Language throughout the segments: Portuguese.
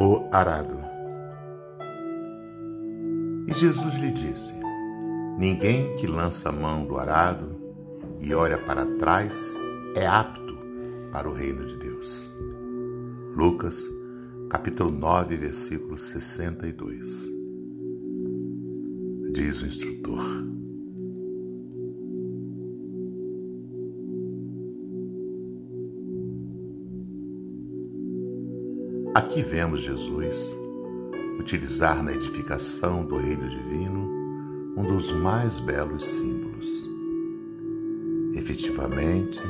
O arado. E Jesus lhe disse: Ninguém que lança a mão do arado e olha para trás é apto para o reino de Deus. Lucas, capítulo 9, versículo 62. Diz o instrutor. Aqui vemos Jesus utilizar na edificação do reino divino um dos mais belos símbolos. Efetivamente,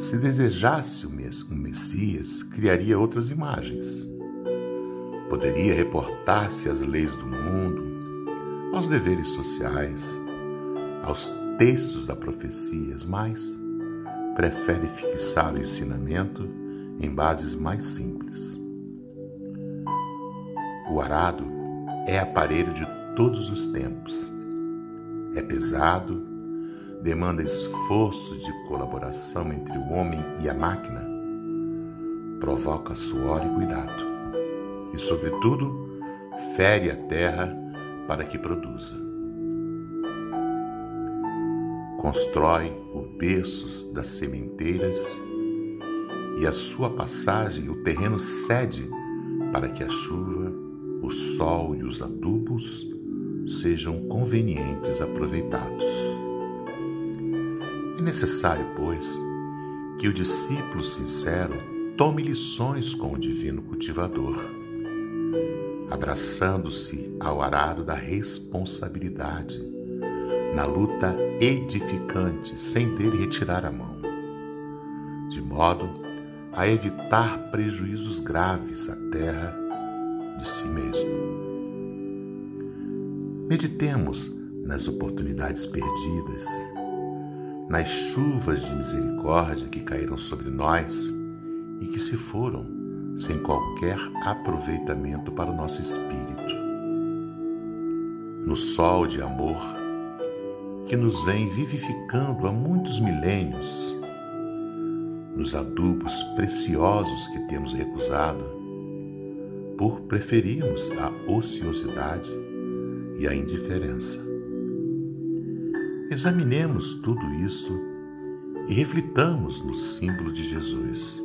se desejasse um Messias, criaria outras imagens. Poderia reportar-se às leis do mundo, aos deveres sociais, aos textos da profecias, mas prefere fixar o ensinamento em bases mais simples. O arado é aparelho de todos os tempos. É pesado, demanda esforço de colaboração entre o homem e a máquina, provoca suor e cuidado, e, sobretudo, fere a terra para que produza. Constrói o berços das sementeiras e a sua passagem o terreno cede para que a chuva o sol e os adubos sejam convenientes aproveitados. É necessário, pois, que o discípulo sincero tome lições com o divino cultivador, abraçando-se ao arado da responsabilidade, na luta edificante, sem dele retirar a mão, de modo a evitar prejuízos graves à terra de si mesmo. Meditemos nas oportunidades perdidas, nas chuvas de misericórdia que caíram sobre nós e que se foram sem qualquer aproveitamento para o nosso espírito. No sol de amor que nos vem vivificando há muitos milênios, nos adubos preciosos que temos recusado, por preferirmos a ociosidade e a indiferença. Examinemos tudo isso e reflitamos no símbolo de Jesus.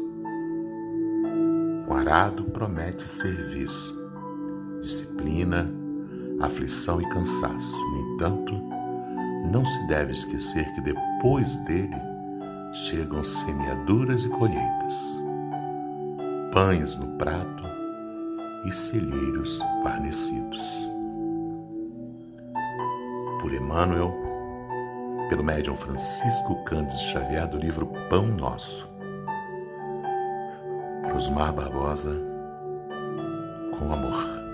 O arado promete serviço, disciplina, aflição e cansaço. No entanto, não se deve esquecer que depois dele chegam semeaduras e colheitas, pães no prato e celheiros guarnecidos. Por Emmanuel, pelo médium Francisco Cândido Xavier do livro Pão Nosso. Rosmar Barbosa, com amor.